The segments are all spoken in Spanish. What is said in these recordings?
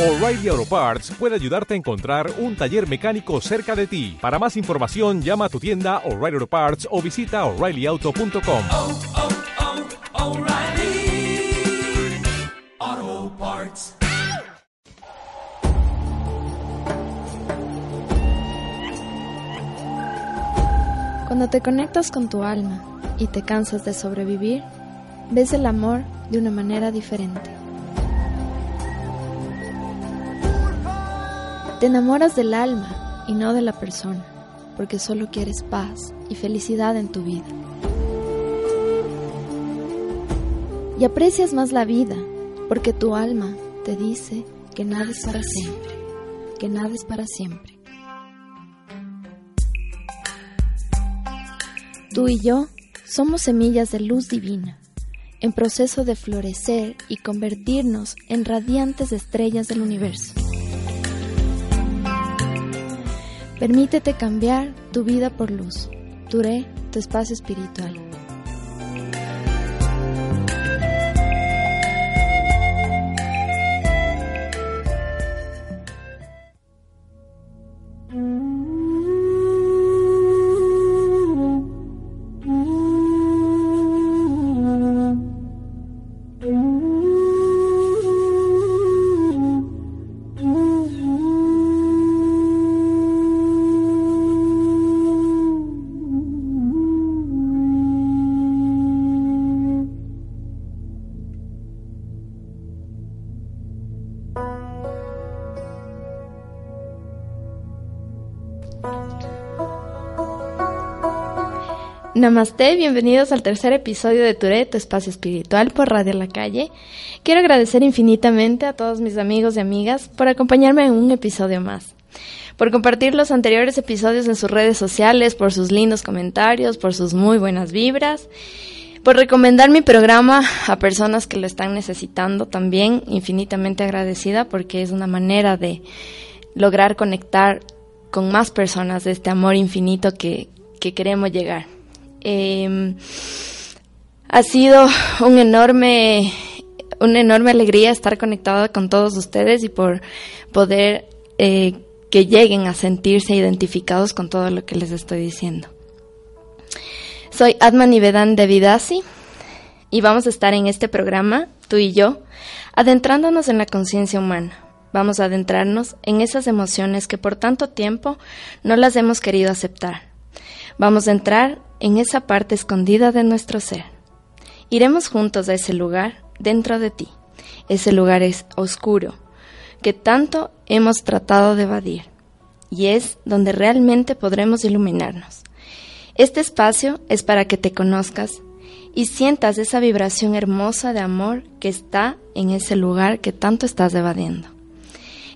O'Reilly Auto Parts puede ayudarte a encontrar un taller mecánico cerca de ti. Para más información, llama a tu tienda O'Reilly Auto Parts o visita oreillyauto.com. oh, oh, Parts. Cuando te conectas con tu alma y te cansas de sobrevivir, ves el amor de una manera diferente. Te enamoras del alma y no de la persona, porque solo quieres paz y felicidad en tu vida. Y aprecias más la vida, porque tu alma te dice que nada es para siempre, que nada es para siempre. Tú y yo somos semillas de luz divina, en proceso de florecer y convertirnos en radiantes estrellas del universo. Permítete cambiar tu vida por luz. Turé, tu espacio espiritual. Namaste, bienvenidos al tercer episodio de Touré, tu espacio espiritual por Radio La Calle. Quiero agradecer infinitamente a todos mis amigos y amigas por acompañarme en un episodio más, por compartir los anteriores episodios en sus redes sociales, por sus lindos comentarios, por sus muy buenas vibras, por recomendar mi programa a personas que lo están necesitando también, infinitamente agradecida porque es una manera de lograr conectar con más personas de este amor infinito que, que queremos llegar. Eh, ha sido un enorme, una enorme alegría estar conectada con todos ustedes y por poder eh, que lleguen a sentirse identificados con todo lo que les estoy diciendo. Soy Atman Nivedan Devidasi y vamos a estar en este programa, tú y yo, adentrándonos en la conciencia humana. Vamos a adentrarnos en esas emociones que por tanto tiempo no las hemos querido aceptar. Vamos a entrar en esa parte escondida de nuestro ser. Iremos juntos a ese lugar dentro de ti. Ese lugar es oscuro, que tanto hemos tratado de evadir, y es donde realmente podremos iluminarnos. Este espacio es para que te conozcas y sientas esa vibración hermosa de amor que está en ese lugar que tanto estás evadiendo.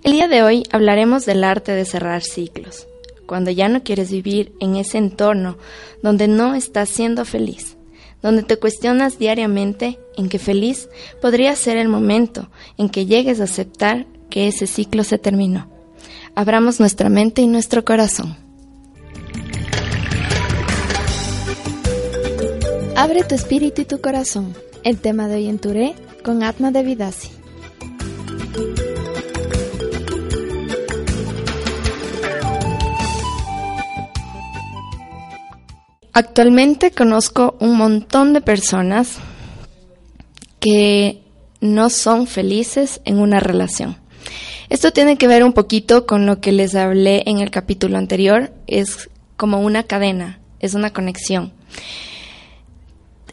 El día de hoy hablaremos del arte de cerrar ciclos cuando ya no quieres vivir en ese entorno donde no estás siendo feliz, donde te cuestionas diariamente en que feliz podría ser el momento en que llegues a aceptar que ese ciclo se terminó. Abramos nuestra mente y nuestro corazón. Abre tu espíritu y tu corazón. El tema de hoy en Touré con Atma de Actualmente conozco un montón de personas que no son felices en una relación. Esto tiene que ver un poquito con lo que les hablé en el capítulo anterior, es como una cadena, es una conexión.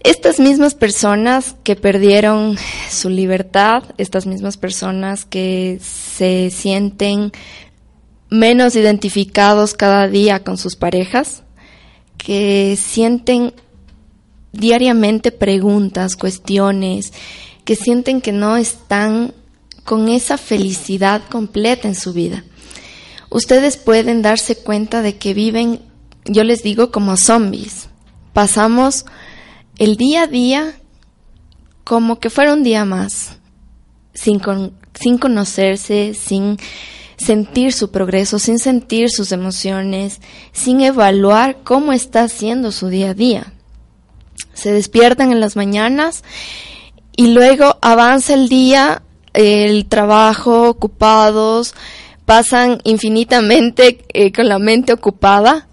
Estas mismas personas que perdieron su libertad, estas mismas personas que se sienten menos identificados cada día con sus parejas, que sienten diariamente preguntas, cuestiones, que sienten que no están con esa felicidad completa en su vida. Ustedes pueden darse cuenta de que viven, yo les digo, como zombies. Pasamos el día a día como que fuera un día más, sin, sin conocerse, sin sentir su progreso, sin sentir sus emociones, sin evaluar cómo está haciendo su día a día. Se despiertan en las mañanas y luego avanza el día el trabajo, ocupados, pasan infinitamente eh, con la mente ocupada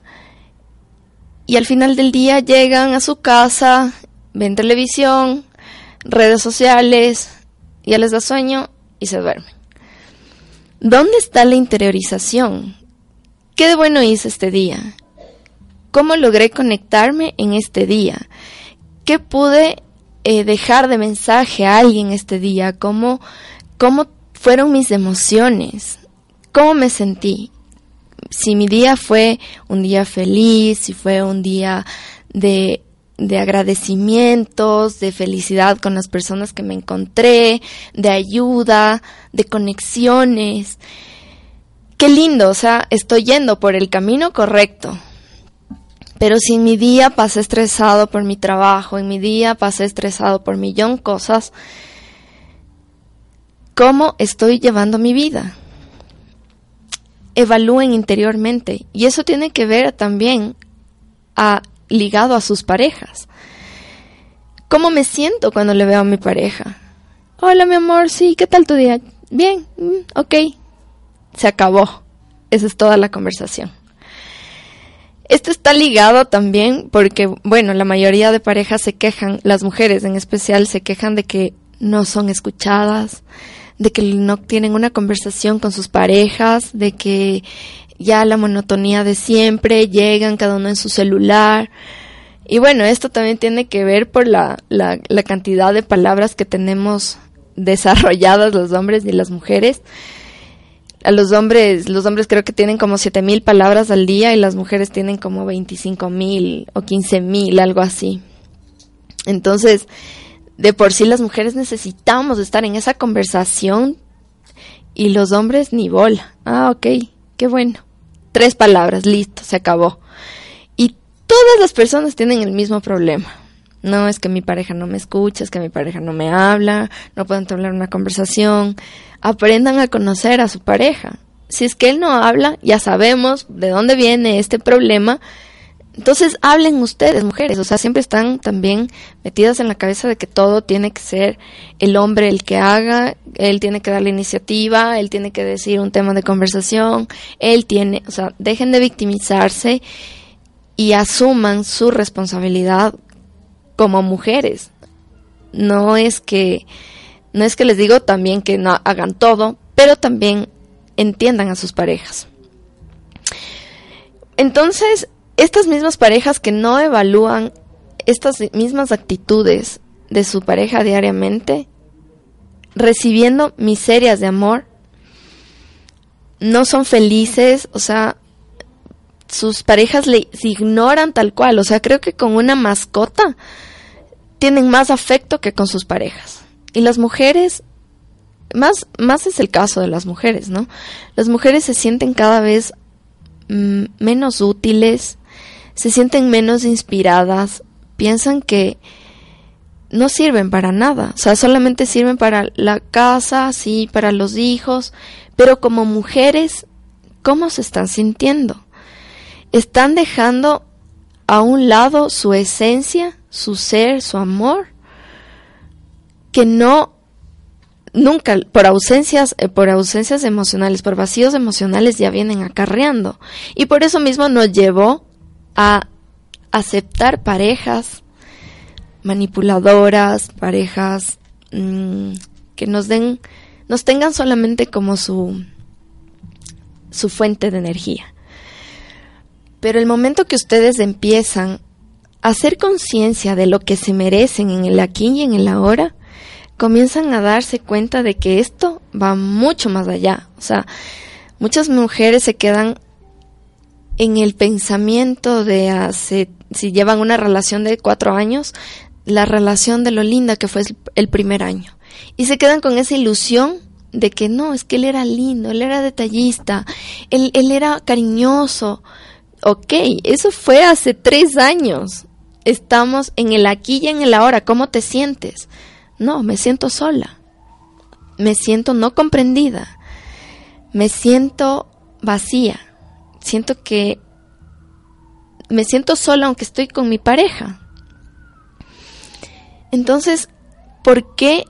y al final del día llegan a su casa, ven televisión, redes sociales, ya les da sueño y se duermen. ¿Dónde está la interiorización? ¿Qué de bueno hice este día? ¿Cómo logré conectarme en este día? ¿Qué pude eh, dejar de mensaje a alguien este día? ¿Cómo, ¿Cómo fueron mis emociones? ¿Cómo me sentí? Si mi día fue un día feliz, si fue un día de de agradecimientos, de felicidad con las personas que me encontré, de ayuda, de conexiones. Qué lindo, o sea, estoy yendo por el camino correcto. Pero si en mi día pasé estresado por mi trabajo, en mi día pasé estresado por millón cosas, ¿cómo estoy llevando mi vida? Evalúen interiormente. Y eso tiene que ver también a ligado a sus parejas. ¿Cómo me siento cuando le veo a mi pareja? Hola, mi amor, sí, ¿qué tal tu día? Bien, mm, ok. Se acabó. Esa es toda la conversación. Esto está ligado también porque, bueno, la mayoría de parejas se quejan, las mujeres en especial se quejan de que no son escuchadas, de que no tienen una conversación con sus parejas, de que ya la monotonía de siempre, llegan cada uno en su celular. Y bueno, esto también tiene que ver por la, la, cantidad de palabras que tenemos desarrolladas los hombres y las mujeres. A los hombres, los hombres creo que tienen como siete mil palabras al día y las mujeres tienen como veinticinco mil o quince mil, algo así. Entonces, de por sí las mujeres necesitamos estar en esa conversación y los hombres ni bola. Ah, ok, qué bueno. Tres palabras, listo, se acabó. Y todas las personas tienen el mismo problema. No es que mi pareja no me escucha, es que mi pareja no me habla, no pueden tener una conversación. Aprendan a conocer a su pareja. Si es que él no habla, ya sabemos de dónde viene este problema entonces hablen ustedes, mujeres, o sea, siempre están también metidas en la cabeza de que todo tiene que ser el hombre el que haga, él tiene que dar la iniciativa, él tiene que decir un tema de conversación, él tiene, o sea, dejen de victimizarse y asuman su responsabilidad como mujeres. No es que no es que les digo también que no hagan todo, pero también entiendan a sus parejas. Entonces, estas mismas parejas que no evalúan estas mismas actitudes de su pareja diariamente, recibiendo miserias de amor, no son felices, o sea, sus parejas le ignoran tal cual, o sea, creo que con una mascota tienen más afecto que con sus parejas. Y las mujeres, más, más es el caso de las mujeres, ¿no? Las mujeres se sienten cada vez mm, menos útiles, se sienten menos inspiradas, piensan que no sirven para nada, o sea, solamente sirven para la casa, sí, para los hijos, pero como mujeres, ¿cómo se están sintiendo? ¿Están dejando a un lado su esencia, su ser, su amor? Que no nunca por ausencias eh, por ausencias emocionales, por vacíos emocionales ya vienen acarreando y por eso mismo nos llevó a aceptar parejas manipuladoras, parejas mm, que nos den, nos tengan solamente como su, su fuente de energía. Pero el momento que ustedes empiezan a hacer conciencia de lo que se merecen en el aquí y en el ahora, comienzan a darse cuenta de que esto va mucho más allá. O sea, muchas mujeres se quedan en el pensamiento de hace, si llevan una relación de cuatro años, la relación de lo linda que fue el primer año. Y se quedan con esa ilusión de que no, es que él era lindo, él era detallista, él, él era cariñoso. Ok, eso fue hace tres años. Estamos en el aquí y en el ahora. ¿Cómo te sientes? No, me siento sola. Me siento no comprendida. Me siento vacía siento que me siento sola aunque estoy con mi pareja. Entonces, ¿por qué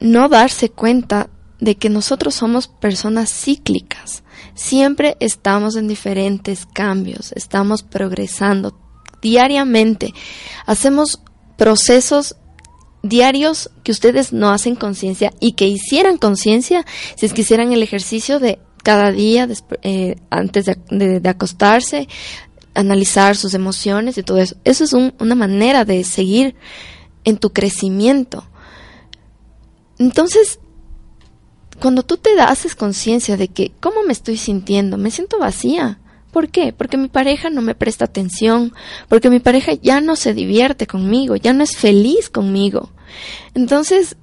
no darse cuenta de que nosotros somos personas cíclicas. Siempre estamos en diferentes cambios, estamos progresando diariamente. Hacemos procesos diarios que ustedes no hacen conciencia y que hicieran conciencia si es que hicieran el ejercicio de cada día eh, antes de, acostarse, analizar sus emociones y todo eso. Eso es una manera de seguir en tu crecimiento. Entonces, cuando tú te haces conciencia de que, ¿cómo me estoy sintiendo? Me siento vacía. ¿Por qué? Porque mi pareja no me presta atención, porque mi pareja ya no se divierte conmigo, ya no es feliz conmigo. Entonces,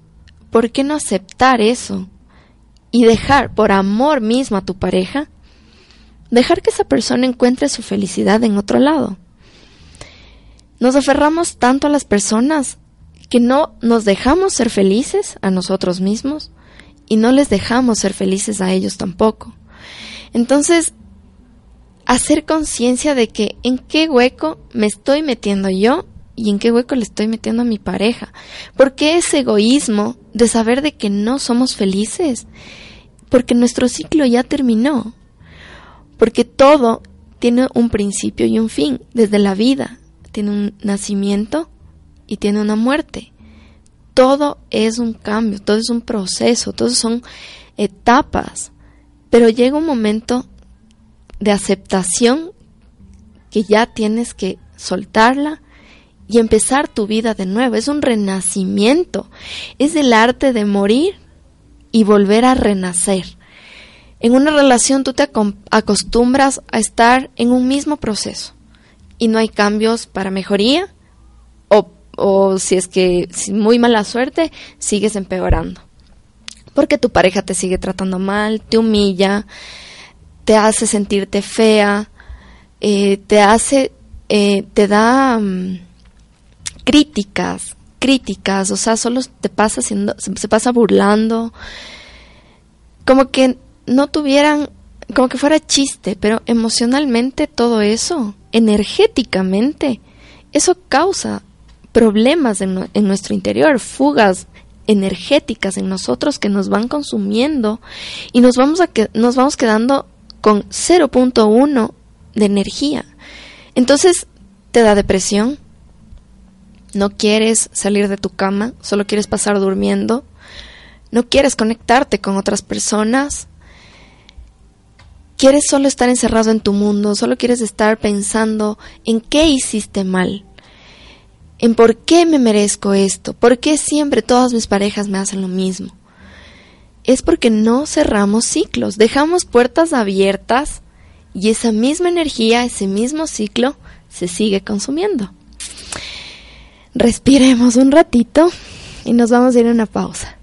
¿por qué no aceptar eso? Y dejar, por amor mismo a tu pareja, dejar que esa persona encuentre su felicidad en otro lado. Nos aferramos tanto a las personas que no nos dejamos ser felices a nosotros mismos y no les dejamos ser felices a ellos tampoco. Entonces, hacer conciencia de que en qué hueco me estoy metiendo yo y en qué hueco le estoy metiendo a mi pareja. ¿Por qué ese egoísmo de saber de que no somos felices? Porque nuestro ciclo ya terminó. Porque todo tiene un principio y un fin, desde la vida. Tiene un nacimiento y tiene una muerte. Todo es un cambio, todo es un proceso, todo son etapas. Pero llega un momento de aceptación que ya tienes que soltarla y empezar tu vida de nuevo. Es un renacimiento. Es el arte de morir y volver a renacer. En una relación tú te acostumbras a estar en un mismo proceso y no hay cambios para mejoría o, o si es que muy mala suerte sigues empeorando. Porque tu pareja te sigue tratando mal, te humilla, te hace sentirte fea, eh, te hace, eh, te da mm, críticas, críticas, o sea, solo te pasa haciendo, se, pasa burlando, como que no tuvieran, como que fuera chiste, pero emocionalmente todo eso, energéticamente, eso causa problemas en, en nuestro interior, fugas energéticas en nosotros que nos van consumiendo y nos vamos a que nos vamos quedando con 0.1 de energía. Entonces te da depresión, no quieres salir de tu cama, solo quieres pasar durmiendo, no quieres conectarte con otras personas, quieres solo estar encerrado en tu mundo, solo quieres estar pensando en qué hiciste mal, en por qué me merezco esto, por qué siempre todas mis parejas me hacen lo mismo. Es porque no cerramos ciclos, dejamos puertas abiertas y esa misma energía, ese mismo ciclo se sigue consumiendo. Respiremos un ratito y nos vamos a ir a una pausa.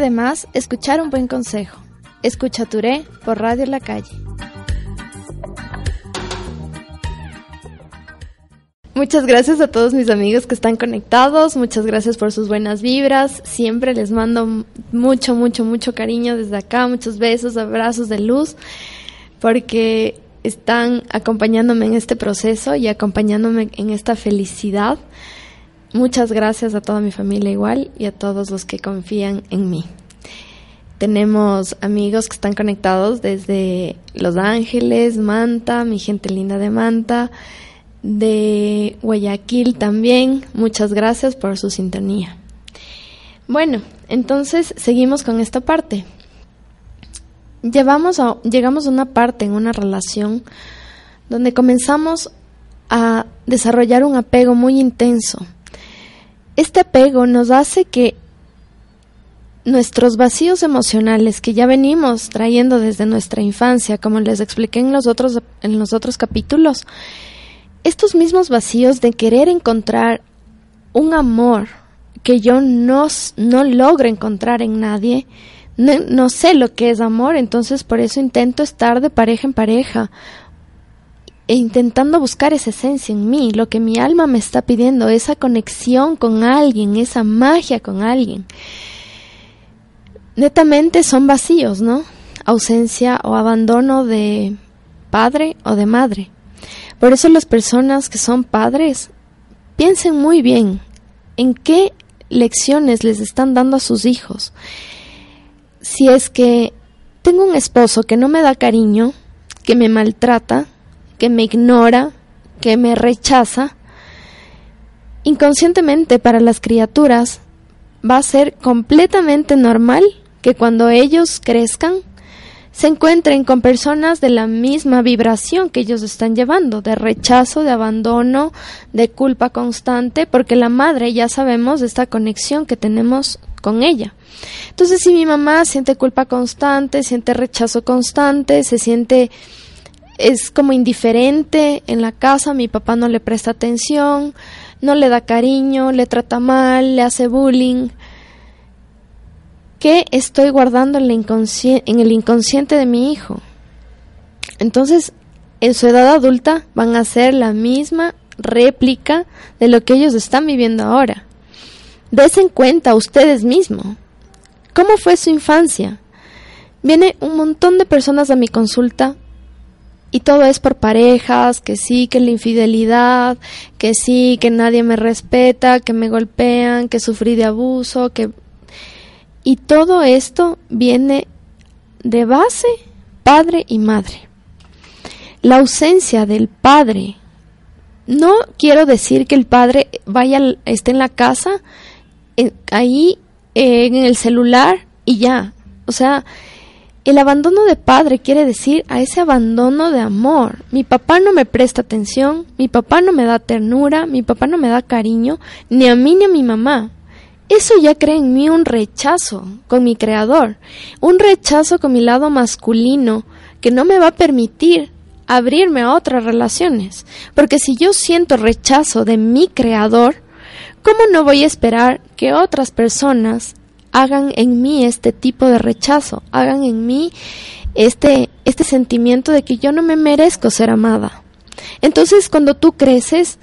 Nunca viene de más escuchar un buen consejo. Escucha Touré por Radio La Calle. Muchas gracias a todos mis amigos que están conectados, muchas gracias por sus buenas vibras, siempre les mando mucho, mucho, mucho cariño desde acá, muchos besos, abrazos de luz, porque están acompañándome en este proceso y acompañándome en esta felicidad. Muchas gracias a toda mi familia igual y a todos los que confían en mí. Tenemos amigos que están conectados desde Los Ángeles, Manta, mi gente linda de Manta, de Guayaquil también. Muchas gracias por su sintonía. Bueno, entonces seguimos con esta parte. Llevamos llegamos a una parte en una relación donde comenzamos a desarrollar un apego muy intenso. Este apego nos hace que nuestros vacíos emocionales que ya venimos trayendo desde nuestra infancia, como les expliqué en los otros, en los otros capítulos, estos mismos vacíos de querer encontrar un amor que yo no, no logro encontrar en nadie, no, no, sé lo que es amor, entonces por eso intento estar de pareja en pareja e intentando buscar esa esencia en mí, lo que mi alma me está pidiendo, esa conexión con alguien, esa magia con alguien. Netamente son vacíos, ¿no? Ausencia o abandono de padre o de madre. Por eso las personas que son padres piensen muy bien en qué lecciones les están dando a sus hijos. Si es que tengo un esposo que no me da cariño, que me maltrata, que me ignora, que me rechaza, inconscientemente para las criaturas va a ser completamente normal que cuando ellos crezcan se encuentren con personas de la misma vibración que ellos están llevando, de rechazo, de abandono, de culpa constante, porque la madre ya sabemos de esta conexión que tenemos con ella. Entonces, si mi mamá siente culpa constante, siente rechazo constante, se siente es como indiferente en la casa, mi papá no le presta atención, no le da cariño, le trata mal, le hace bullying, ¿Qué estoy guardando en, en el inconsciente de mi hijo? Entonces, en su edad adulta van a ser la misma réplica de lo que ellos están viviendo ahora. Desen cuenta ustedes mismos. ¿Cómo fue su infancia? Viene un montón de personas a mi consulta y todo es por parejas, que sí, que la infidelidad, que sí, que nadie me respeta, que me golpean, que sufrí de abuso, que y todo esto viene de base padre y madre. La ausencia del padre. No quiero decir que el padre vaya, esté en la casa, ahí en el celular y ya. O sea, el abandono de padre quiere decir a ese abandono de amor. Mi papá no me presta atención, mi papá no me da ternura, mi papá no me da cariño, ni a mí ni a mi mamá. Eso ya crea en mí un rechazo con mi creador, un rechazo con mi lado masculino que no me va a permitir abrirme a otras relaciones. Porque si yo siento rechazo de mi creador, ¿cómo no voy a esperar que otras personas hagan en mí este tipo de rechazo, hagan en mí este, este sentimiento de que yo no me merezco ser amada? Entonces, cuando tú creces,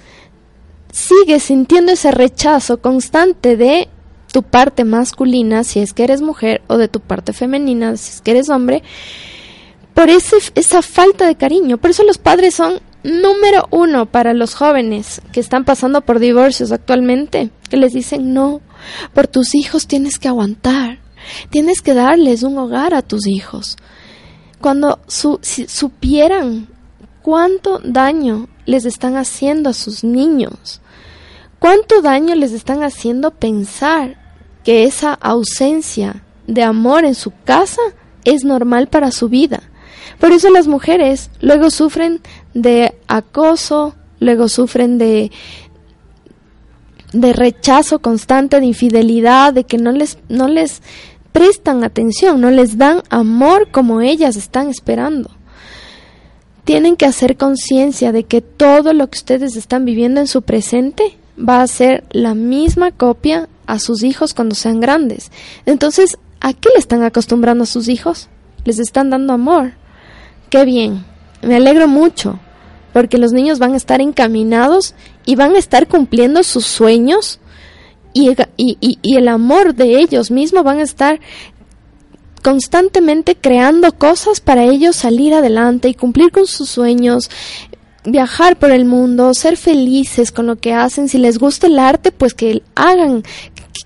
sigues sintiendo ese rechazo constante de tu parte masculina, si es que eres mujer, o de tu parte femenina, si es que eres hombre, por esa falta de cariño. Por eso los padres son número uno para los jóvenes que están pasando por divorcios actualmente, que les dicen no, por tus hijos tienes que aguantar, tienes que darles un hogar a tus hijos. Cuando supieran cuánto daño les están haciendo a sus niños, ¿Cuánto daño les están haciendo pensar que esa ausencia de amor en su casa es normal para su vida? Por eso las mujeres luego sufren de acoso, luego sufren de de rechazo constante, de infidelidad, de que no les no les prestan atención, no les dan amor como ellas están esperando. Tienen que hacer conciencia de que todo lo que ustedes están viviendo en su presente va a ser la misma copia a sus hijos cuando sean grandes. Entonces, ¿a qué le están acostumbrando a sus hijos? Les están dando amor. Qué bien. Me alegro mucho, porque los niños van a estar encaminados y van a estar cumpliendo sus sueños y, el amor de ellos mismos van a estar constantemente creando cosas para ellos salir adelante y cumplir con sus sueños, viajar por el mundo, ser felices con lo que hacen. Si les gusta el arte, pues que hagan,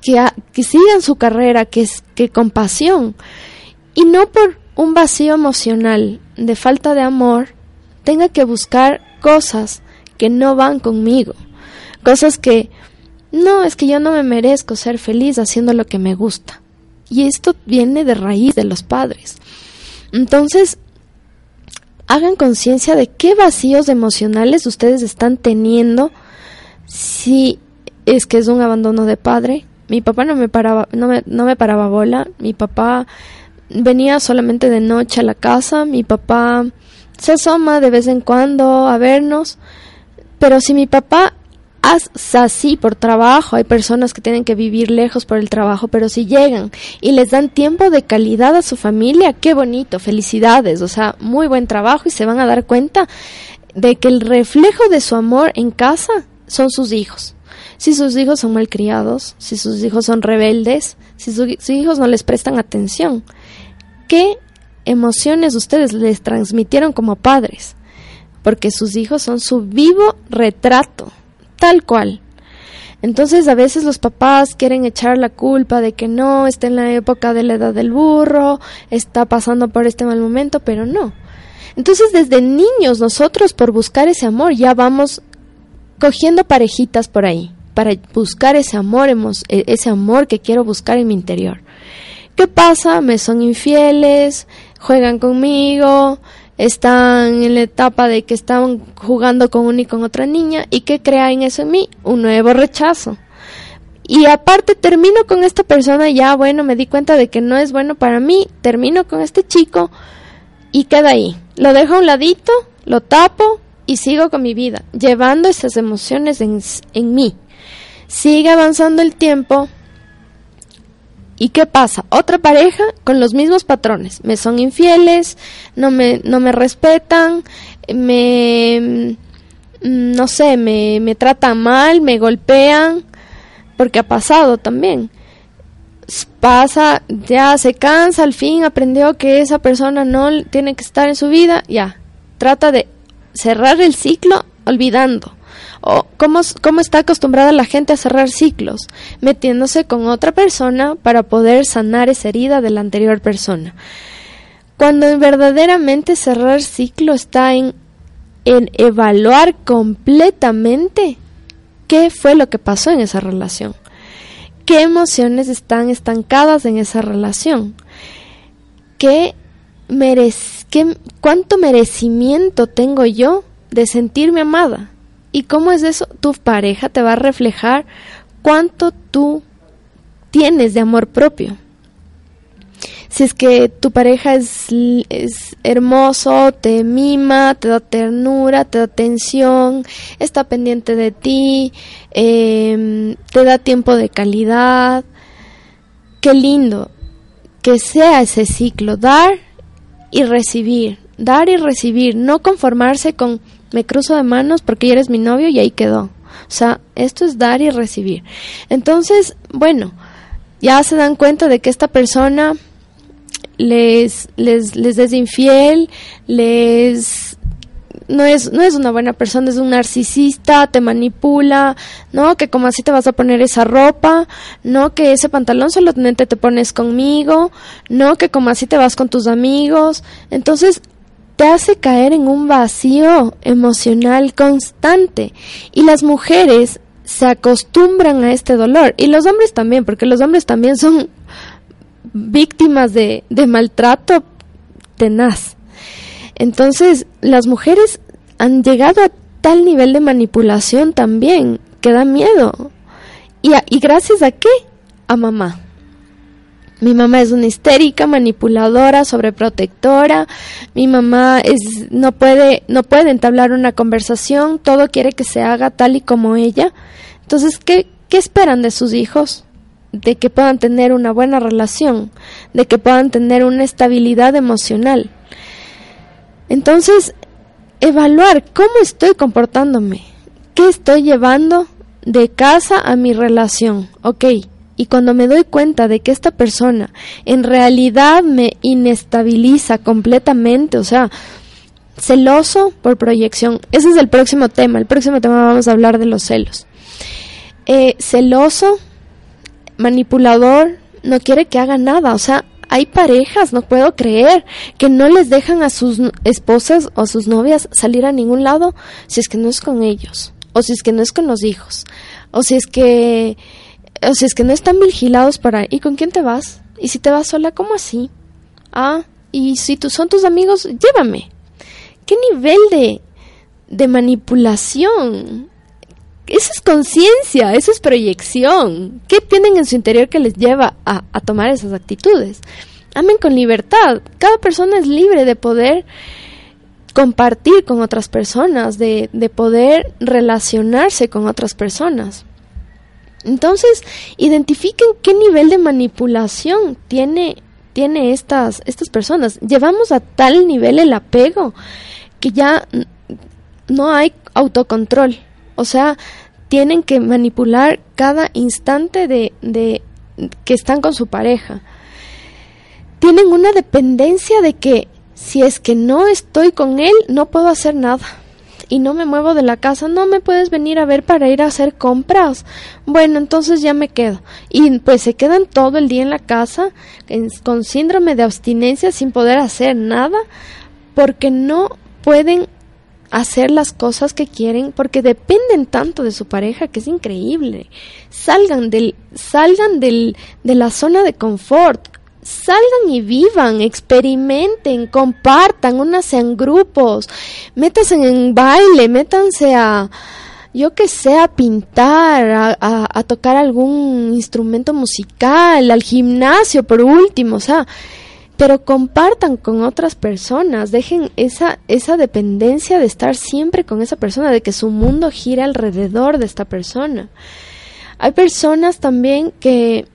que, que, sigan su carrera, que, que con pasión. Y no por un vacío emocional de falta de amor, tenga que buscar cosas que no van conmigo. Cosas que, no, es que yo no me merezco ser feliz haciendo lo que me gusta. Y esto viene de raíz de los padres. Entonces, hagan conciencia de qué vacíos emocionales ustedes están teniendo si es que es un abandono de padre. Mi papá no me paraba, no me, no me paraba bola, mi papá venía solamente de noche a la casa, mi papá se asoma de vez en cuando a vernos, pero si mi papá así por trabajo, hay personas que tienen que vivir lejos por el trabajo, pero si llegan y les dan tiempo de calidad a su familia, qué bonito, felicidades, o sea, muy buen trabajo y se van a dar cuenta de que el reflejo de su amor en casa son sus hijos. Si sus hijos son malcriados, si sus hijos son rebeldes, si sus hijos no les prestan atención, ¿qué emociones ustedes les transmitieron como padres? Porque sus hijos son su vivo retrato tal cual. Entonces a veces los papás quieren echar la culpa de que no, está en la época de la edad del burro, está pasando por este mal momento, pero no. Entonces desde niños nosotros por buscar ese amor ya vamos cogiendo parejitas por ahí, para buscar ese amor, e, ese amor que quiero buscar en mi interior. ¿Qué pasa? Me son infieles, juegan conmigo, están en la etapa de que están jugando con una y con otra niña y que en eso en mí, un nuevo rechazo. Y aparte termino con esta persona, ya bueno, me di cuenta de que no es bueno para mí, termino con este chico y queda ahí. Lo dejo a un ladito, lo tapo y sigo con mi vida, llevando esas emociones en, en mí. Sigue avanzando el tiempo, ¿Y qué pasa? Otra pareja con los mismos patrones. Me son infieles, no me, no me respetan, me, no sé, me, me tratan mal, me golpean, porque ha pasado también. Pasa, ya se cansa, al fin aprendió que esa persona no tiene que estar en su vida, ya. Trata de cerrar el ciclo olvidando o cómo, está acostumbrada la gente a cerrar ciclos, metiéndose con otra persona para poder sanar esa herida de la anterior persona. Cuando verdaderamente cerrar ciclo está en, en evaluar completamente qué fue lo que pasó en esa relación, qué emociones están estancadas en esa relación, qué, qué cuánto merecimiento tengo yo de sentirme amada, ¿Y cómo es eso? Tu pareja te va a reflejar cuánto tú tienes de amor propio. Si es que tu pareja es, es, hermoso, te mima, te da ternura, te da atención, está pendiente de ti, em, te da tiempo de calidad, qué lindo que sea ese ciclo, dar y recibir, dar y recibir, no conformarse con me cruzo de manos porque eres mi novio y ahí quedó. O sea, esto es dar y recibir. Entonces, bueno, ya se dan cuenta de que esta persona les, les, les es infiel, les no es, no es una buena persona, es un narcisista, te manipula, ¿no? Que como así te vas a poner esa ropa, ¿no? Que ese pantalón solamente te pones conmigo, ¿no? Que como así te vas con tus amigos. Entonces, te hace caer en un vacío emocional constante y las mujeres se acostumbran a este dolor y los hombres también, porque los hombres también son víctimas de, de maltrato tenaz. Entonces, las mujeres han llegado a tal nivel de manipulación también que da miedo. ¿Y, y gracias a qué? A mamá. Mi mamá es una histérica, manipuladora, sobreprotectora. Mi mamá es no puede no puede entablar una conversación, todo quiere que se haga tal y como ella. Entonces, ¿qué qué esperan de sus hijos? De que puedan tener una buena relación, de que puedan tener una estabilidad emocional. Entonces, evaluar cómo estoy comportándome, qué estoy llevando de casa a mi relación. Ok, y cuando me doy cuenta de que esta persona en realidad me inestabiliza completamente, o sea, celoso por proyección, ese es el próximo tema, el próximo tema vamos a hablar de los celos. Eh, celoso, manipulador, no quiere que haga nada, o sea, hay parejas, no puedo creer, que no les dejan a sus esposas o a sus novias salir a ningún lado si es que no es con ellos, o si es que no es con los hijos, o si es que o sea, es que no están vigilados para, ¿y con quién te vas? ¿Y si te vas sola, cómo así? Ah, y si tú son tus amigos, llévame. ¿Qué nivel de, de manipulación? Eso es conciencia, eso es proyección. ¿Qué tienen en su interior que les lleva a, a tomar esas actitudes? Amen con libertad. Cada persona es libre de poder compartir con otras personas, de, de poder relacionarse con otras personas. Entonces, identifiquen qué nivel de manipulación tiene, tiene estas, estas personas. Llevamos a tal nivel el apego que ya no hay autocontrol. O sea, tienen que manipular cada instante de, de que están con su pareja. Tienen una dependencia de que si es que no estoy con él, no puedo hacer nada y no me muevo de la casa, no me puedes venir a ver para ir a hacer compras. Bueno, entonces ya me quedo. Y pues se quedan todo el día en la casa con síndrome de abstinencia sin poder hacer nada porque no pueden hacer las cosas que quieren porque dependen tanto de su pareja que es increíble. Salgan del salgan del de la zona de confort. Salgan y vivan, experimenten, compartan, únanse en grupos, métanse en baile, métanse a, yo que sé, a pintar, a, tocar algún instrumento musical, al gimnasio por último, o sea, pero compartan con otras personas, dejen esa, esa dependencia de estar siempre con esa persona, de que su mundo gira alrededor de esta persona. Hay personas también que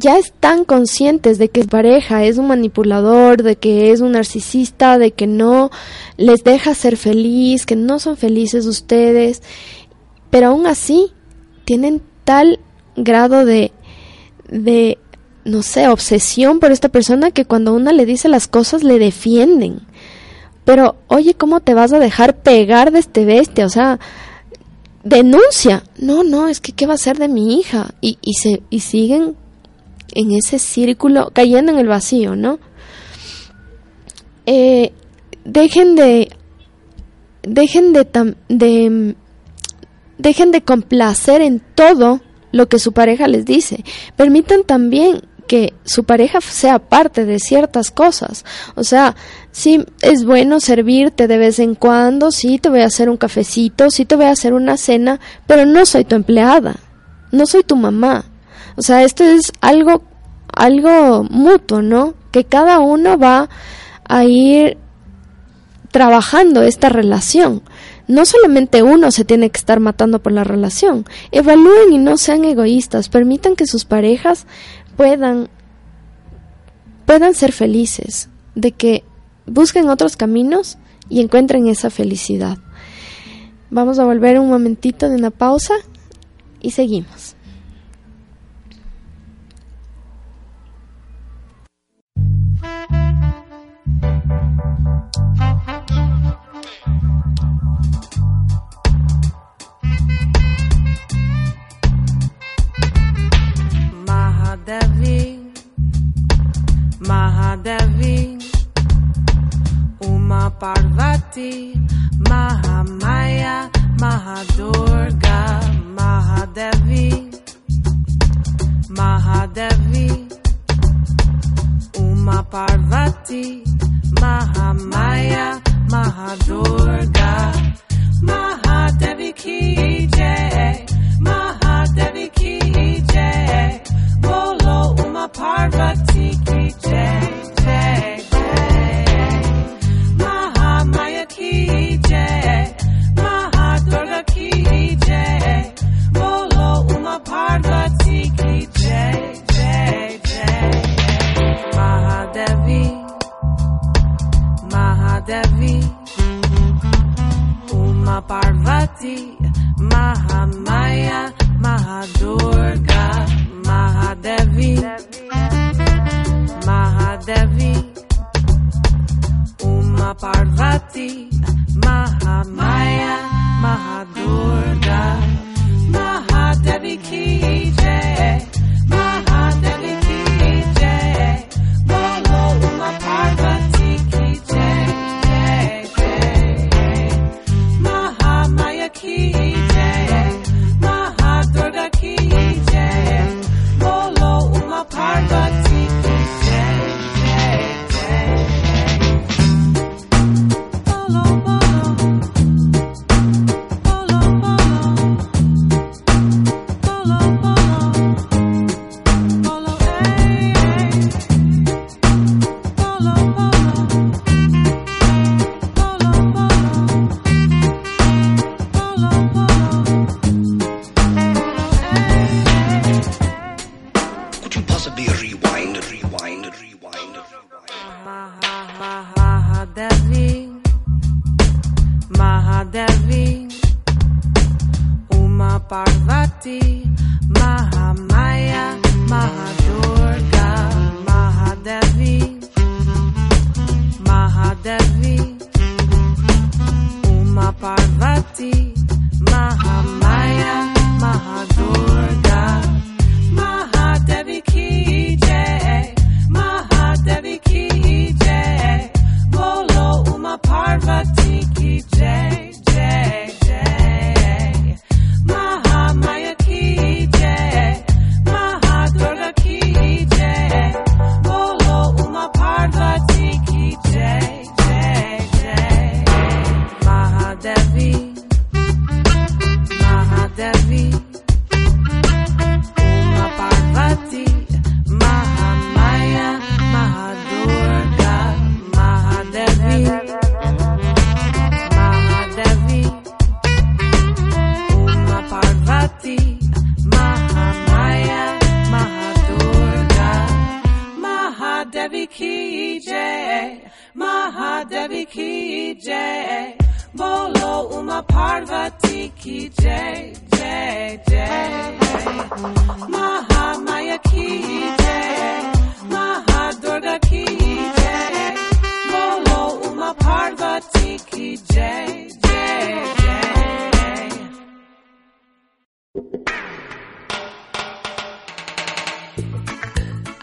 ya están conscientes de que su pareja es un manipulador, de que es un narcisista, de que no les deja ser feliz, que no son felices ustedes, pero aún así tienen tal grado de, de, no sé, obsesión por esta persona que cuando una le dice las cosas le defienden. Pero, oye, ¿cómo te vas a dejar pegar de este bestia? O sea, denuncia. No, no, es que ¿qué va a ser de mi hija? Y, y, se, y siguen en ese círculo, cayendo en el vacío, ¿no? Eh, dejen de, dejen de, de, dejen de complacer en todo lo que su pareja les dice. Permitan también que su pareja sea parte de ciertas cosas. O sea, sí es bueno servirte de vez en cuando, sí te voy a hacer un cafecito, sí te voy a hacer una cena, pero no soy tu empleada, no soy tu mamá. O sea, esto es algo, algo mutuo, ¿no? Que cada uno va a ir trabajando esta relación. No solamente uno se tiene que estar matando por la relación. Evalúen y no sean egoístas. Permitan que sus parejas puedan puedan ser felices, de que busquen otros caminos y encuentren esa felicidad. Vamos a volver un momentito de una pausa y seguimos.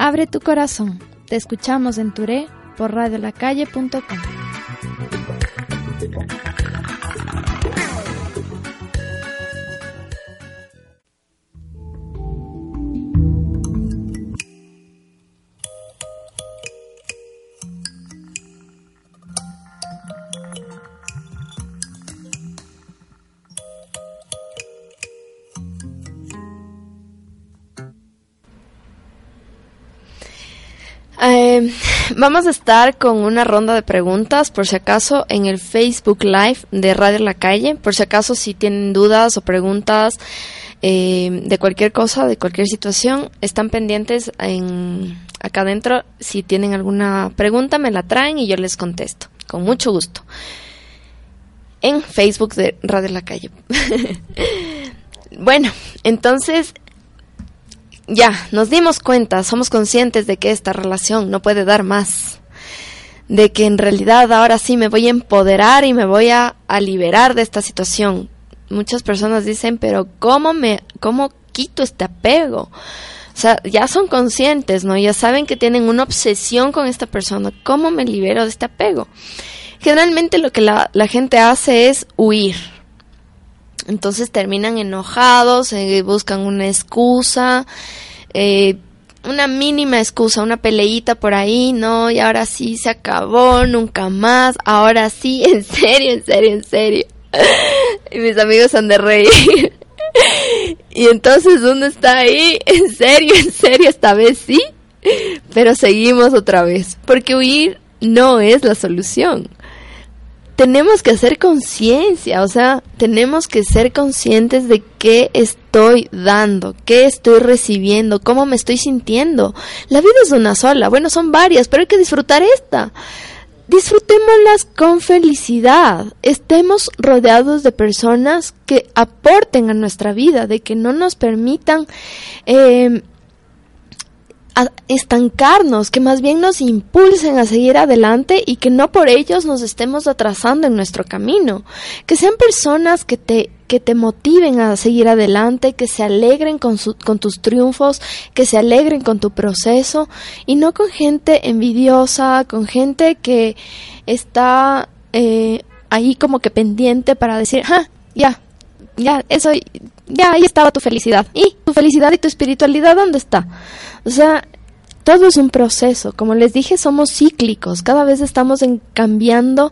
Abre tu corazón. Te escuchamos en Touré por radiolacalle.com. Eh, vamos a estar con una ronda de preguntas, por si acaso, en el Facebook Live de Radio La Calle. Por si acaso, si tienen dudas o preguntas eh, de cualquier cosa, de cualquier situación, están pendientes en, acá adentro. Si tienen alguna pregunta, me la traen y yo les contesto. Con mucho gusto. En Facebook de Radio La Calle. bueno, entonces ya, nos dimos cuenta, somos conscientes de que esta relación no puede dar más. De que en realidad ahora sí me voy a empoderar y me voy a, liberar de esta situación. Muchas personas dicen, pero ¿cómo me, cómo quito este apego? O sea, ya son conscientes, ¿no? Ya saben que tienen una obsesión con esta persona. ¿Cómo me libero de este apego? Generalmente lo que la gente hace es huir. Entonces terminan enojados, eh, buscan una excusa, eh, una mínima excusa, una peleita por ahí, no, y ahora sí se acabó, nunca más, ahora sí, en serio, en serio, en serio. y mis amigos han de reír. y entonces uno está ahí, en serio, en serio, esta vez sí, pero seguimos otra vez, porque huir no es la solución tenemos que hacer conciencia, o sea, tenemos que ser conscientes de qué estoy dando, qué estoy recibiendo, cómo me estoy sintiendo. La vida es una sola, bueno, son varias, pero hay que disfrutar esta. Disfrutémoslas con felicidad, estemos rodeados de personas que aporten a nuestra vida, de que no nos permitan eh, a estancarnos, que más bien nos impulsen a seguir adelante y que no por ellos nos estemos atrasando en nuestro camino. Que sean personas que te que te motiven a seguir adelante, que se alegren con, su, con tus triunfos, que se alegren con tu proceso y no con gente envidiosa, con gente que está eh, ahí como que pendiente para decir, ah, ya, ya, eso, ya ahí estaba tu felicidad. ¿Y tu felicidad y tu espiritualidad dónde está? O sea, todo es un proceso. Como les dije, somos cíclicos. Cada vez estamos en cambiando,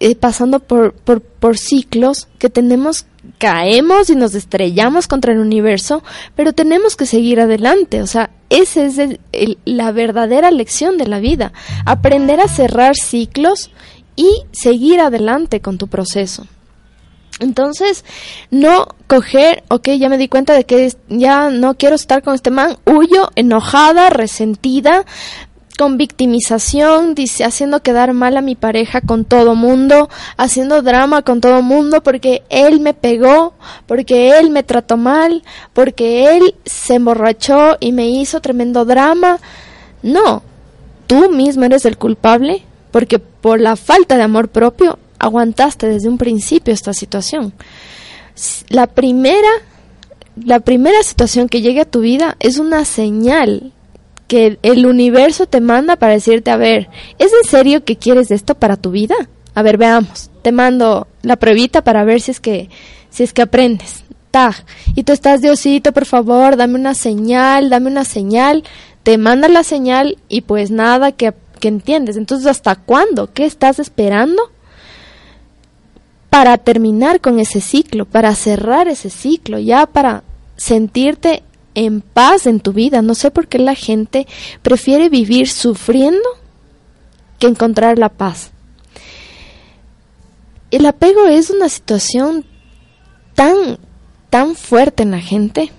eh, pasando por, por, por ciclos que tenemos, caemos y nos estrellamos contra el universo, pero tenemos que seguir adelante. O sea, esa es el- la verdadera lección de la vida. Aprender a cerrar ciclos y seguir adelante con tu proceso. Entonces, no coger, ok, ya me di cuenta de que ya no quiero estar con este man, huyo, enojada, resentida, con victimización, dice, haciendo quedar mal a mi pareja con todo mundo, haciendo drama con todo mundo porque él me pegó, porque él me trató mal, porque él se emborrachó y me hizo tremendo drama. No, tú mismo eres el culpable porque por la falta de amor propio aguantaste desde un principio esta situación. La primera la primera situación que llegue a tu vida es una señal que el universo te manda para decirte, a ver, ¿es en serio que quieres esto para tu vida? A ver, veamos. Te mando la pruebita para ver si es que si es que aprendes. Tag. Y tú estás Diosito, por favor, dame una señal, dame una señal. Te manda la señal y pues nada que, que entiendes. Entonces, ¿hasta cuándo? ¿Qué estás esperando? Para terminar con ese ciclo, para cerrar ese ciclo, ya para sentirte en paz en tu vida. No sé por qué la gente prefiere vivir sufriendo que encontrar la paz. El apego es una situación tan, tan fuerte en la gente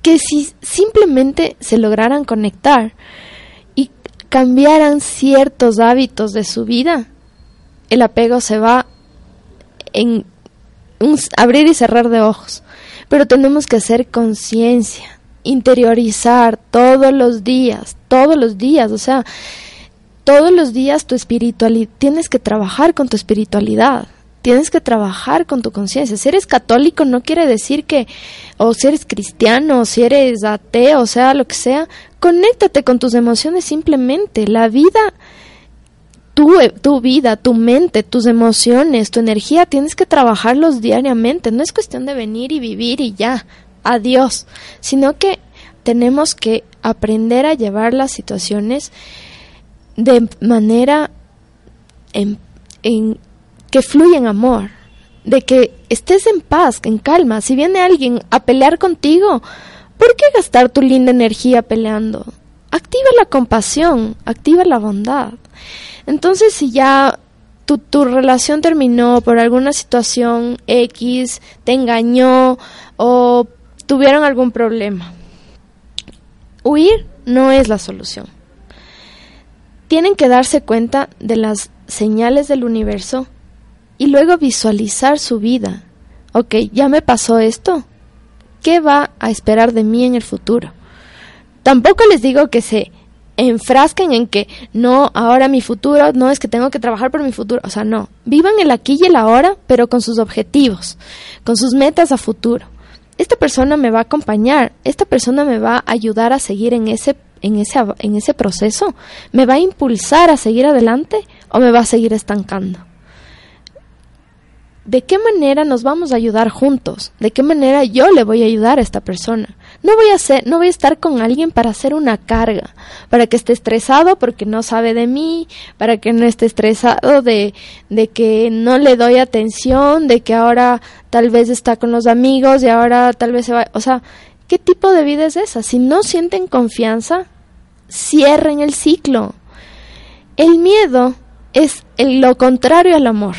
que si simplemente se lograran conectar y cambiaran ciertos hábitos de su vida, el apego se va en un abrir y cerrar de ojos. Pero tenemos que hacer conciencia, interiorizar todos los días, todos los días, o sea, todos los días tu espiritualidad, tienes que trabajar con tu espiritualidad, tienes que trabajar con tu conciencia. Si eres católico no quiere decir que, o si eres cristiano, o si eres ateo, o sea, lo que sea, conéctate con tus emociones simplemente. La vida, tu, eh, tu vida, tu mente, tus emociones, tu energía, tienes que trabajarlos diariamente. No es cuestión de venir y vivir y ya, adiós, sino que tenemos que aprender a llevar las situaciones de manera en, en- que fluya en amor, de que estés en paz, en calma. Si viene alguien a pelear contigo, ¿por qué gastar tu linda energía peleando? Activa la compasión, activa la bondad. Entonces, si ya tu, tu relación terminó por alguna situación X, te engañó o tuvieron algún problema, huir no es la solución tienen que darse cuenta de las señales del universo y luego visualizar su vida. Ok, ya me pasó esto. ¿Qué va a esperar de mí en el futuro? Tampoco les digo que se enfrasquen en que no, ahora mi futuro, no es que tengo que trabajar por mi futuro. O sea, no. Vivan el aquí y el ahora, pero con sus objetivos, con sus metas a futuro. Esta persona me va a acompañar, esta persona me va a ayudar a seguir en ese en ese, en ese proceso? ¿Me va a impulsar a seguir adelante o me va a seguir estancando? ¿De qué manera nos vamos a ayudar juntos? ¿De qué manera yo le voy a ayudar a esta persona? No voy a ser, no voy a estar con alguien para hacer una carga, para que esté estresado porque no sabe de mí, para que no esté estresado de, de que no le doy atención, de que ahora tal vez está con los amigos y ahora tal vez se va, o sea, ¿qué tipo de vida es esa? Si no sienten confianza, cierren el ciclo. El miedo es lo contrario al amor.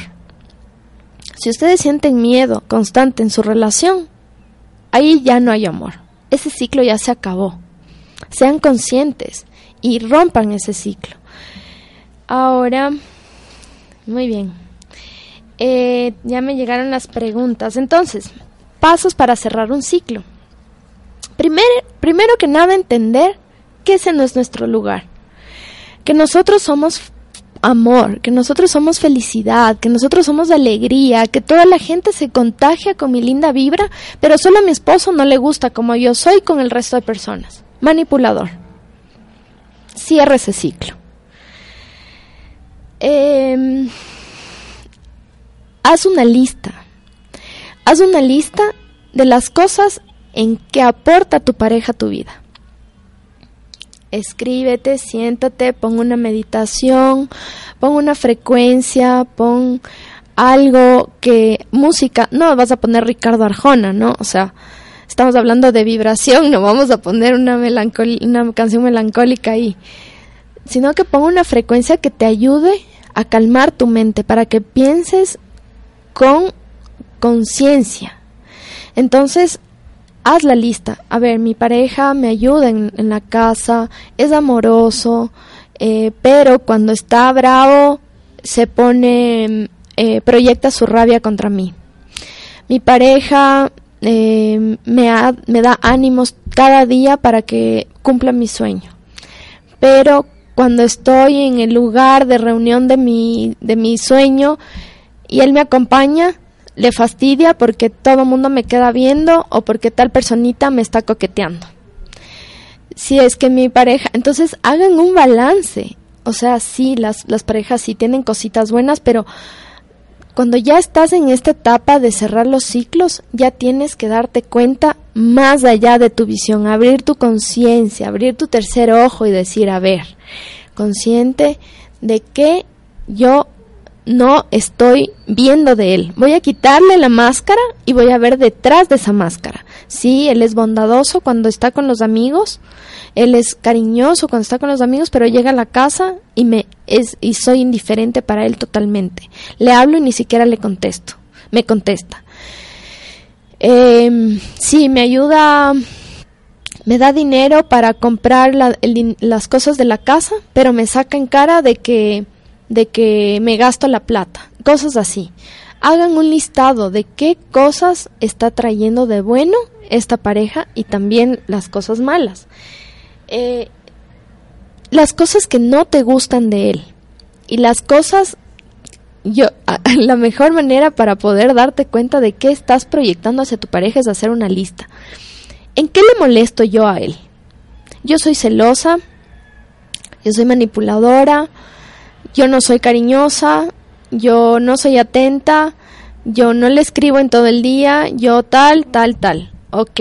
Si ustedes sienten miedo constante en su relación, ahí ya no hay amor. Ese ciclo ya se acabó. Sean conscientes y rompan ese ciclo. Ahora, muy bien. Eh, ya me llegaron las preguntas. Entonces, pasos para cerrar un ciclo. Primero, primero que nada, entender que ese no es nuestro lugar. Que nosotros somos amor, que nosotros somos felicidad, que nosotros somos alegría, que toda la gente se contagia con mi linda vibra, pero solo a mi esposo no le gusta como yo soy con el resto de personas. Manipulador. Cierra ese ciclo. Em, haz una lista. Haz una lista de las cosas en que aporta tu pareja a tu vida. Escríbete, siéntate, pon una meditación, pon una frecuencia, pon algo que música, no vas a poner Ricardo Arjona, ¿no? O sea, estamos hablando de vibración, no vamos a poner una una canción melancólica ahí, sino que pon una frecuencia que te ayude a calmar tu mente para que pienses con conciencia. Entonces, haz la lista. A ver, mi pareja me ayuda en, la casa, es amoroso, eh, pero cuando está bravo se pone, eh, proyecta su rabia contra mí. Mi pareja eh, me, me da ánimos cada día para que cumpla mi sueño. Pero cuando estoy en el lugar de reunión de mi, de mi sueño y él me acompaña, le fastidia porque todo mundo me queda viendo o porque tal personita me está coqueteando. Si es que mi pareja, entonces hagan un balance. O sea, sí, las, las parejas sí tienen cositas buenas, pero cuando ya estás en esta etapa de cerrar los ciclos, ya tienes que darte cuenta más allá de tu visión, abrir tu conciencia, abrir tu tercer ojo y decir, a ver, consciente de que yo no estoy viendo de él. Voy a quitarle la máscara y voy a ver detrás de esa máscara. Sí, él es bondadoso cuando está con los amigos, él es cariñoso cuando está con los amigos, pero llega a la casa y me es y soy indiferente para él totalmente. Le hablo y ni siquiera le contesto. Me contesta. Eh, sí, me ayuda me da dinero para comprar las cosas de la casa, pero me saca en cara de que, de que me gasto la plata. Cosas así. Hagan un listado de qué cosas está trayendo de bueno esta pareja y también las cosas malas. Eh, las cosas que no te gustan de él y las cosas yo la mejor manera para poder darte cuenta de qué estás proyectando hacia tu pareja es hacer una lista. ¿En qué le molesto yo a él? Yo soy celosa, yo soy manipuladora, yo no soy cariñosa, yo no soy atenta, yo no le escribo en todo el día, yo tal, tal, tal. Ok,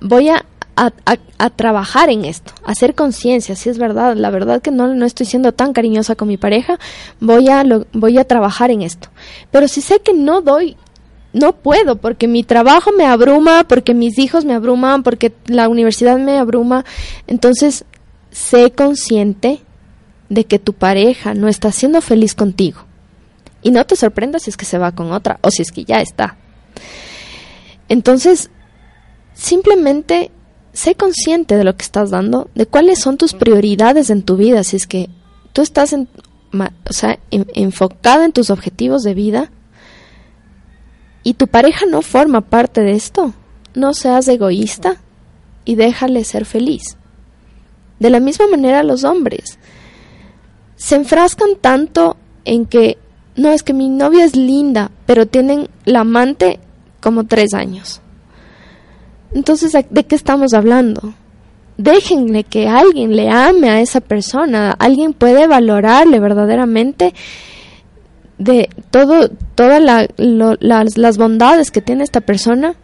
voy a, a- a- trabajar en esto, a hacer conciencia, si es verdad, la verdad que no, no estoy siendo tan cariñosa con mi pareja, voy a, lo- voy a trabajar en esto. Pero si sé que no doy, no puedo, porque mi trabajo me abruma, porque mis hijos me abruman, porque la universidad me abruma, entonces sé consciente de que tu pareja no está siendo feliz contigo. Y no te sorprendas si es que se va con otra o si es que ya está. Entonces, simplemente sé consciente de lo que estás dando, de cuáles son tus prioridades en tu vida, si es que tú estás en, o sea, en- enfocada en tus objetivos de vida y tu pareja no forma parte de esto, no seas egoísta y déjale ser feliz. De la misma manera los hombres se enfrascan tanto en que no es que mi novia es linda, pero tienen la amante como tres años. Entonces, ¿a- ¿de qué estamos hablando? Déjenle que alguien le ame a esa persona, alguien puede valorarle verdaderamente de todo, todas las, las bondades que tiene esta persona,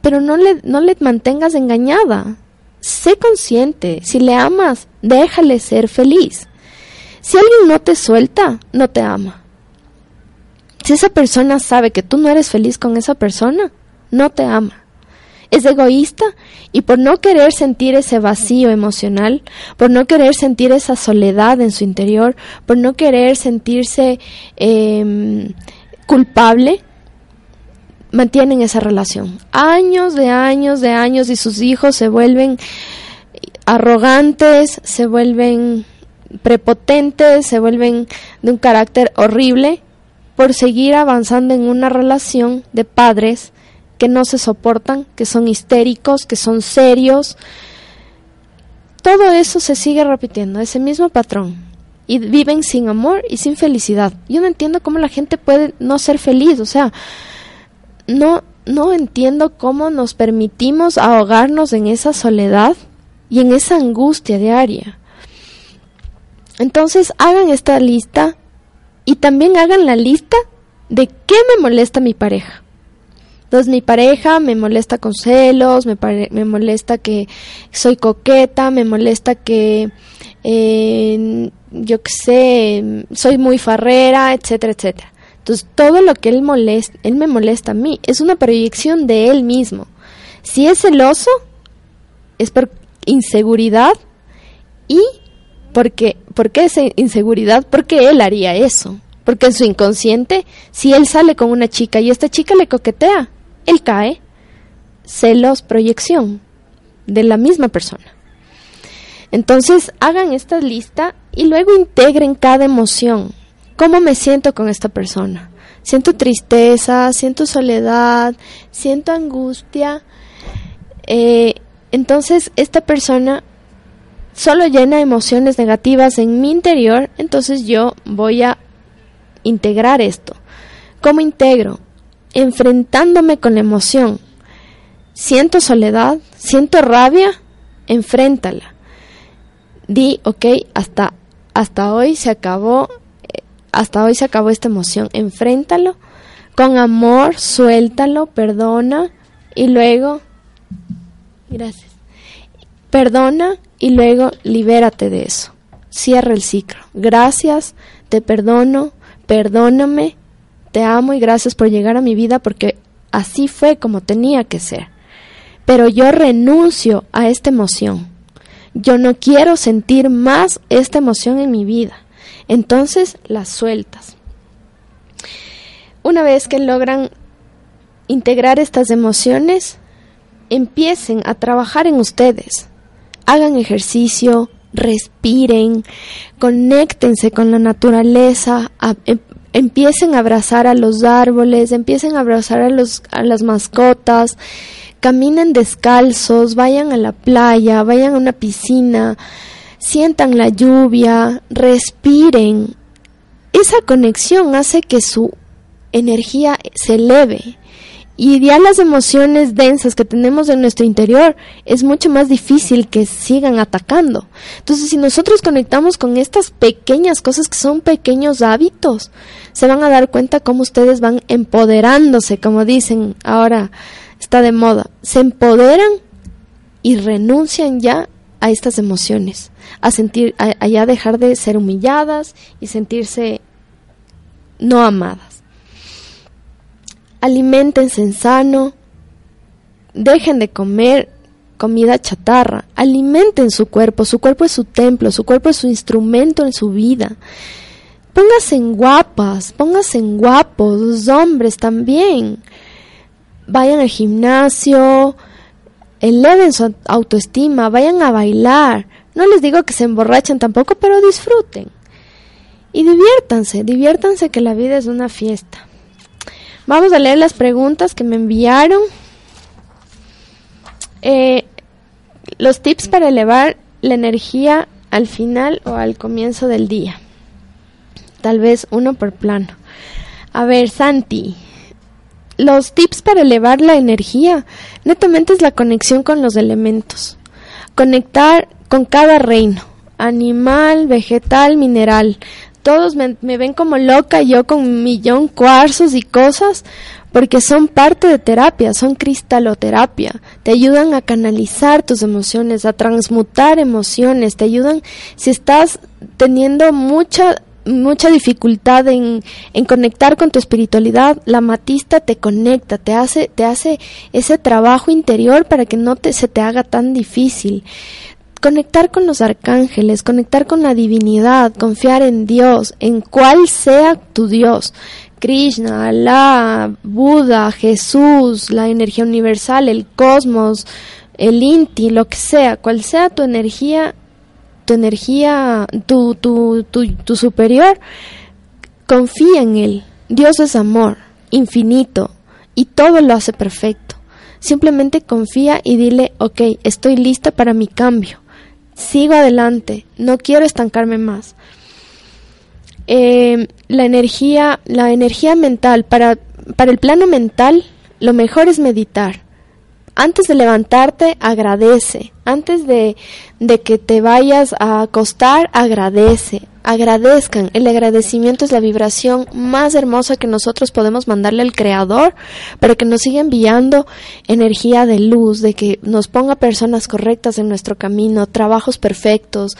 pero no le, no le mantengas engañada. Sé consciente, si le amas, déjale ser feliz. Si alguien no te suelta, no te ama. Si esa persona sabe que tú no eres feliz con esa persona, no te ama. Es egoísta y por no querer sentir ese vacío emocional, por no querer sentir esa soledad en su interior, por no querer sentirse em, culpable, mantienen esa relación. Años de años de años y sus hijos se vuelven arrogantes, se vuelven prepotentes, se vuelven de un carácter horrible por seguir avanzando en una relación de padres que no se soportan, que son histéricos, que son serios. Todo eso se sigue repitiendo, ese mismo patrón. Y viven sin amor y sin felicidad. Yo no entiendo cómo la gente puede no ser feliz, o sea, no no entiendo cómo nos permitimos ahogarnos en esa soledad y en esa angustia diaria. Entonces hagan esta lista y también hagan la lista de qué me molesta mi pareja. Entonces mi pareja me molesta con celos, me, me molesta que soy coqueta, me molesta que eh, yo qué sé, soy muy farrera, etcétera, etcétera. Entonces todo lo que él él me molesta a mí, es una proyección de él mismo. Si es celoso, es por inseguridad y porque ¿por qué esa inseguridad? Porque él haría eso. Porque en su inconsciente, si él sale con una chica y esta chica le coquetea, él cae. Celos, proyección de la misma persona. Entonces, hagan esta lista y luego integren cada emoción. ¿Cómo me siento con esta persona? Siento tristeza, siento soledad, siento angustia. Eh, entonces, esta persona solo llena emociones negativas en mi interior, entonces yo voy a integrar esto. ¿Cómo integro? Enfrentándome con la emoción. Siento soledad, siento rabia, enfréntala. Di, ok, hasta, hasta hoy se acabó, eh, hasta hoy se acabó esta emoción. Enfréntalo con amor, suéltalo, perdona y luego, gracias, perdona y luego libérate de eso. Cierra el ciclo. Gracias, te perdono, perdóname, te amo y gracias por llegar a mi vida porque así fue como tenía que ser. Pero yo renuncio a esta emoción. Yo no quiero sentir más esta emoción en mi vida. Entonces la sueltas. Una vez que logran integrar estas emociones, empiecen a trabajar en ustedes. Hagan ejercicio, respiren, conéctense con la naturaleza, em- empiecen a abrazar a los árboles, empiecen a abrazar a, los, a las mascotas, caminen descalzos, vayan a la playa, vayan a una piscina, sientan la lluvia, respiren. Esa conexión hace que su energía se eleve. Y ya las emociones densas que tenemos en nuestro interior es mucho más difícil que sigan atacando. Entonces, si nosotros conectamos con estas pequeñas cosas que son pequeños hábitos, se van a dar cuenta cómo ustedes van empoderándose, como dicen ahora está de moda. Se empoderan y renuncian ya a estas emociones, a sentir, a, a ya dejar de ser humilladas y sentirse no amadas. Aliméntense en sano, dejen de comer comida chatarra, alimenten su cuerpo, su cuerpo es su templo, su cuerpo es su instrumento en su vida. Pónganse en guapas, pónganse en guapos, los hombres también. Vayan al gimnasio, eleven su autoestima, vayan a bailar. No les digo que se emborrachen tampoco, pero disfruten. Y diviértanse, diviértanse que la vida es una fiesta. Vamos a leer las preguntas que me enviaron. Eh, los tips para elevar la energía al final o al comienzo del día. Tal vez uno por plano. A ver, Santi, los tips para elevar la energía netamente es la conexión con los elementos. Conectar con cada reino, animal, vegetal, mineral. Todos me, me ven como loca, yo con un millón cuarzos y cosas, porque son parte de terapia, son cristaloterapia. Te ayudan a canalizar tus emociones, a transmutar emociones, te ayudan si estás teniendo mucha mucha dificultad en, en conectar con tu espiritualidad, la matista te conecta, te hace, te hace ese trabajo interior para que no te, se te haga tan difícil. Conectar con los arcángeles, conectar con la divinidad, confiar en Dios, en cuál sea tu Dios. Krishna, Alá, Buda, Jesús, la energía universal, el cosmos, el Inti, lo que sea, cual sea tu energía, tu energía, tu, tu, tu, tu superior, confía en Él. Dios es amor, infinito, y todo lo hace perfecto. Simplemente confía y dile, ok, estoy lista para mi cambio. Sigo adelante, no quiero estancarme más. Eh, la energía, la energía mental, para, para el plano mental, lo mejor es meditar. Antes de levantarte, agradece. Antes de, de que te vayas a acostar, agradece. Agradezcan. El agradecimiento es la vibración más hermosa que nosotros podemos mandarle al Creador para que nos siga enviando energía de luz, de que nos ponga personas correctas en nuestro camino, trabajos perfectos,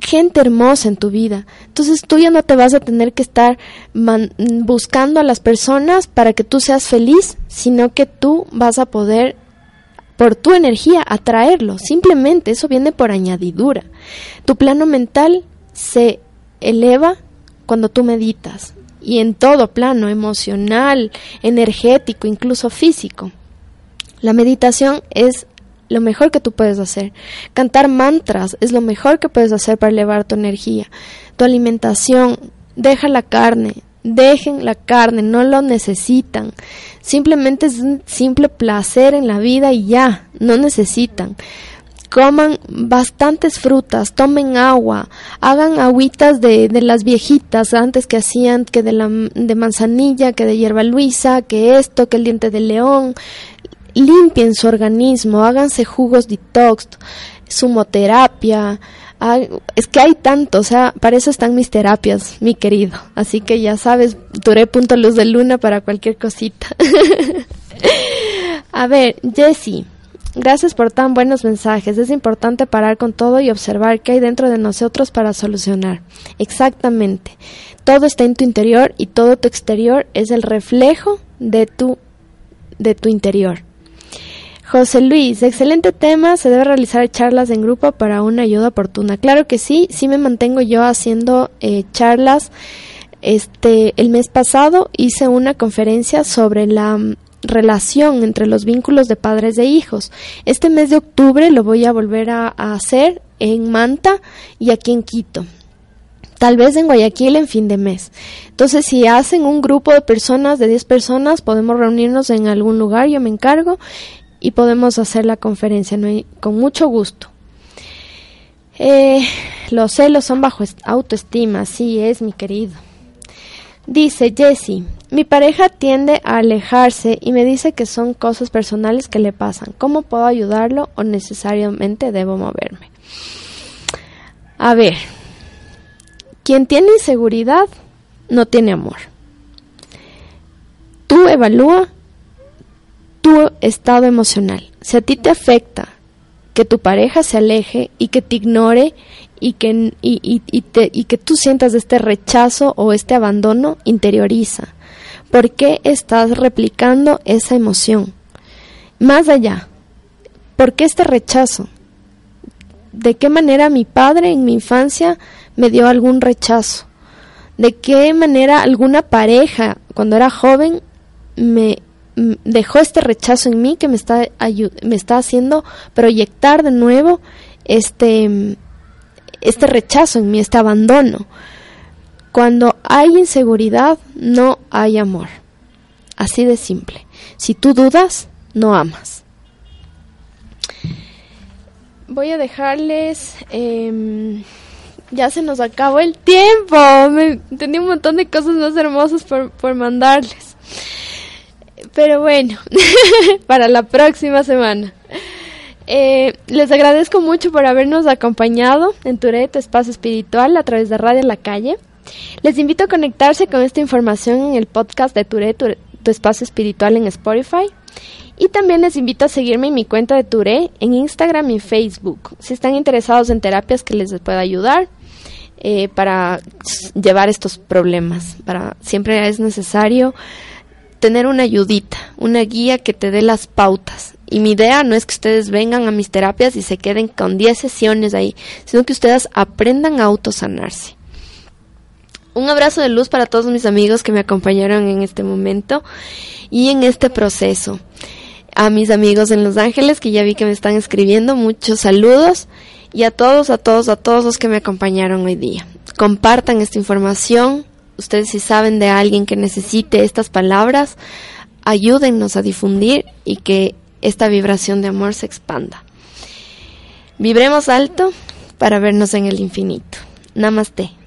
gente hermosa en tu vida. Entonces tú ya no te vas a tener que estar man- buscando a las personas para que tú seas feliz, sino que tú vas a poder por tu energía atraerlo. Simplemente eso viene por añadidura. Tu plano mental se eleva cuando tú meditas y en todo plano emocional, energético, incluso físico. La meditación es lo mejor que tú puedes hacer. Cantar mantras es lo mejor que puedes hacer para elevar tu energía. Tu alimentación, deja la carne, dejen la carne, no lo necesitan. Simplemente es un simple placer en la vida y ya, no necesitan. Coman bastantes frutas, tomen agua, hagan agüitas de, de las viejitas antes que hacían que de, la, de manzanilla, que de hierba luisa, que esto, que el diente de león. Limpien su organismo, háganse jugos detox, sumoterapia. Es que hay tanto, o sea, para eso están mis terapias, mi querido. Así que ya sabes, duré punto luz de luna para cualquier cosita. A ver, Jessie, gracias por tan buenos mensajes. Es importante parar con todo y observar qué hay dentro de nosotros para solucionar. Exactamente. Todo está en tu interior y todo tu exterior es el reflejo de tu de tu interior. José Luis, excelente tema. Se debe realizar charlas en grupo para una ayuda oportuna. Claro que sí, sí me mantengo yo haciendo eh, charlas. Este, el mes pasado hice una conferencia sobre la, relación entre los vínculos de padres e hijos. Este mes de octubre lo voy a volver a, a hacer en Manta y aquí en Quito tal vez en Guayaquil en fin de mes. Entonces, si hacen un grupo de personas, de 10 personas, podemos reunirnos en algún lugar, yo me encargo, y podemos hacer la conferencia con mucho gusto. Eh, los celos son bajo est- autoestima, sí es, mi querido. Dice Jessie, mi pareja tiende a alejarse y me dice que son cosas personales que le pasan. ¿Cómo puedo ayudarlo o necesariamente debo moverme? A ver, quien tiene inseguridad no tiene amor. Tú evalúa tu estado emocional. Si a ti te afecta que tu pareja se aleje y que te ignore y que, y, y- que tú sientas este rechazo o este abandono, interioriza. ¿Por qué estás replicando esa emoción? Más allá, ¿por qué este rechazo? ¿De qué manera mi padre en mi infancia me dio algún rechazo? ¿De qué manera alguna pareja cuando era joven me dejó este rechazo en mí que me está me está haciendo proyectar de nuevo este este rechazo en mí, este abandono? Cuando hay inseguridad, no hay amor. Así de simple. Si tú dudas, no amas. Voy a dejarles. em, ya se nos acabó el tiempo. Tenía un montón de cosas más hermosas por, por mandarles. Pero bueno, para la próxima semana. Eh, les agradezco mucho por habernos acompañado en Turet, Espacio Espiritual, a través de Radio La Calle. Les invito a conectarse con esta información en el podcast de Turet, tu, Espacio Espiritual en Spotify. Y también les invito a seguirme en mi cuenta de Touré en Instagram y Facebook. Si están interesados en terapias que les pueda ayudar eh, para llevar estos problemas. Para siempre es necesario tener una ayudita, una guía que te dé las pautas. Y mi idea no es que ustedes vengan a mis terapias y se queden con 10 sesiones ahí, sino que ustedes aprendan a autosanarse. Un abrazo de luz para todos mis amigos que me acompañaron en este momento y en este proceso. A mis amigos en Los Ángeles que ya vi que me están escribiendo, muchos saludos y a todos, a todos, a todos los que me acompañaron hoy día. Compartan esta información. Ustedes si saben de alguien que necesite estas palabras, ayúdennos a difundir y que esta vibración de amor se expanda. Vibremos alto para vernos en el infinito. Namaste.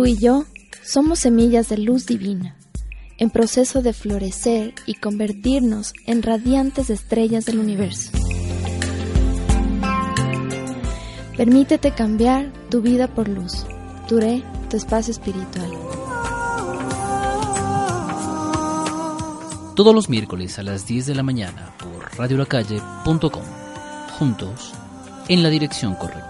Tú y yo somos semillas de luz divina, en proceso de florecer y convertirnos en radiantes estrellas del universo. Permítete cambiar tu vida por luz. Duré tu espacio espiritual. Todos los miércoles a las 10 de la mañana por radiolacalle.com. Juntos, en la dirección correcta.